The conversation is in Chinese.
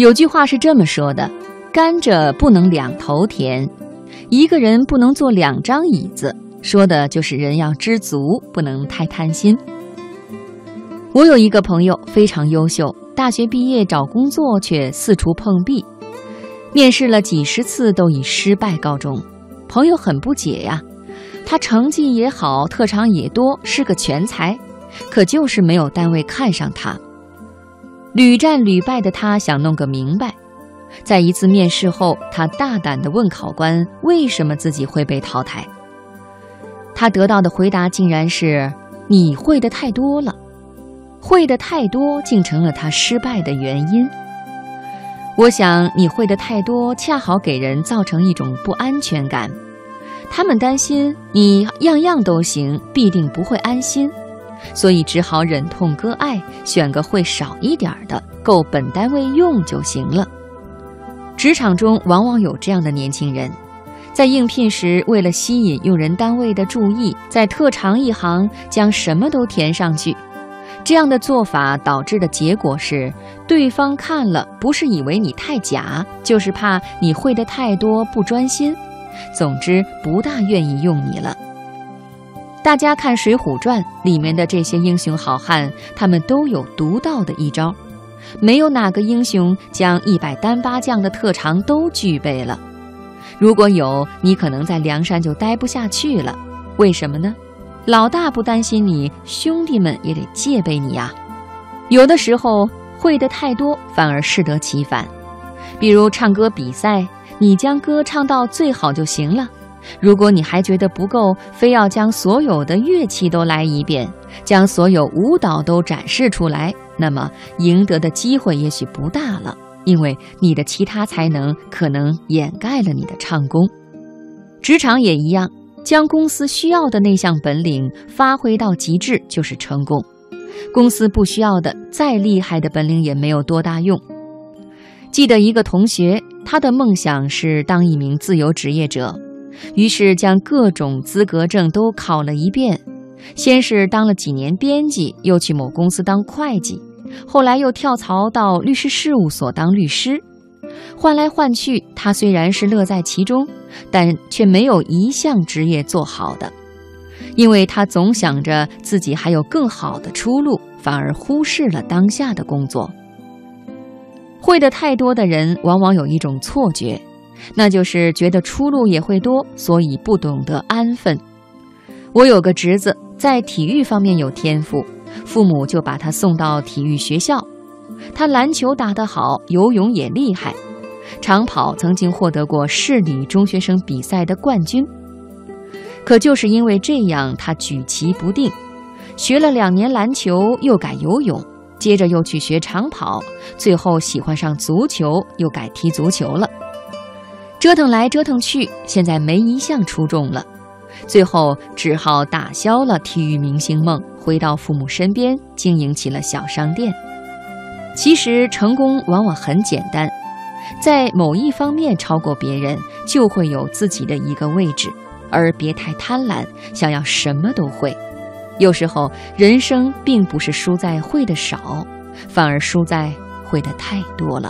有句话是这么说的：“甘蔗不能两头甜，一个人不能坐两张椅子。”说的就是人要知足，不能太贪心。我有一个朋友非常优秀，大学毕业找工作却四处碰壁，面试了几十次都以失败告终。朋友很不解呀，他成绩也好，特长也多，是个全才，可就是没有单位看上他。屡战屡败的他想弄个明白，在一次面试后，他大胆地问考官为什么自己会被淘汰。他得到的回答竟然是：“你会的太多了，会的太多，竟成了他失败的原因。”我想，你会的太多，恰好给人造成一种不安全感。他们担心你样样都行，必定不会安心，所以只好忍痛割爱，选个会少一点的，够本单位用就行了。职场中往往有这样的年轻人。在应聘时，为了吸引用人单位的注意，在特长一行将什么都填上去。这样的做法导致的结果是，对方看了不是以为你太假，就是怕你会的太多不专心。总之，不大愿意用你了。大家看《水浒传》里面的这些英雄好汉，他们都有独到的一招，没有哪个英雄将一百单八将的特长都具备了。如果有你，可能在梁山就待不下去了。为什么呢？老大不担心你，兄弟们也得戒备你呀。有的时候会的太多，反而适得其反。比如唱歌比赛，你将歌唱到最好就行了。如果你还觉得不够，非要将所有的乐器都来一遍，将所有舞蹈都展示出来，那么赢得的机会也许不大了。因为你的其他才能可能掩盖了你的唱功，职场也一样，将公司需要的那项本领发挥到极致就是成功。公司不需要的，再厉害的本领也没有多大用。记得一个同学，他的梦想是当一名自由职业者，于是将各种资格证都考了一遍，先是当了几年编辑，又去某公司当会计。后来又跳槽到律师事务所当律师，换来换去，他虽然是乐在其中，但却没有一项职业做好的，因为他总想着自己还有更好的出路，反而忽视了当下的工作。会的太多的人，往往有一种错觉，那就是觉得出路也会多，所以不懂得安分。我有个侄子，在体育方面有天赋。父母就把他送到体育学校，他篮球打得好，游泳也厉害，长跑曾经获得过市里中学生比赛的冠军。可就是因为这样，他举棋不定，学了两年篮球，又改游泳，接着又去学长跑，最后喜欢上足球，又改踢足球了。折腾来折腾去，现在没一项出众了。最后只好打消了体育明星梦，回到父母身边，经营起了小商店。其实成功往往很简单，在某一方面超过别人，就会有自己的一个位置。而别太贪婪，想要什么都会。有时候人生并不是输在会的少，反而输在会的太多了。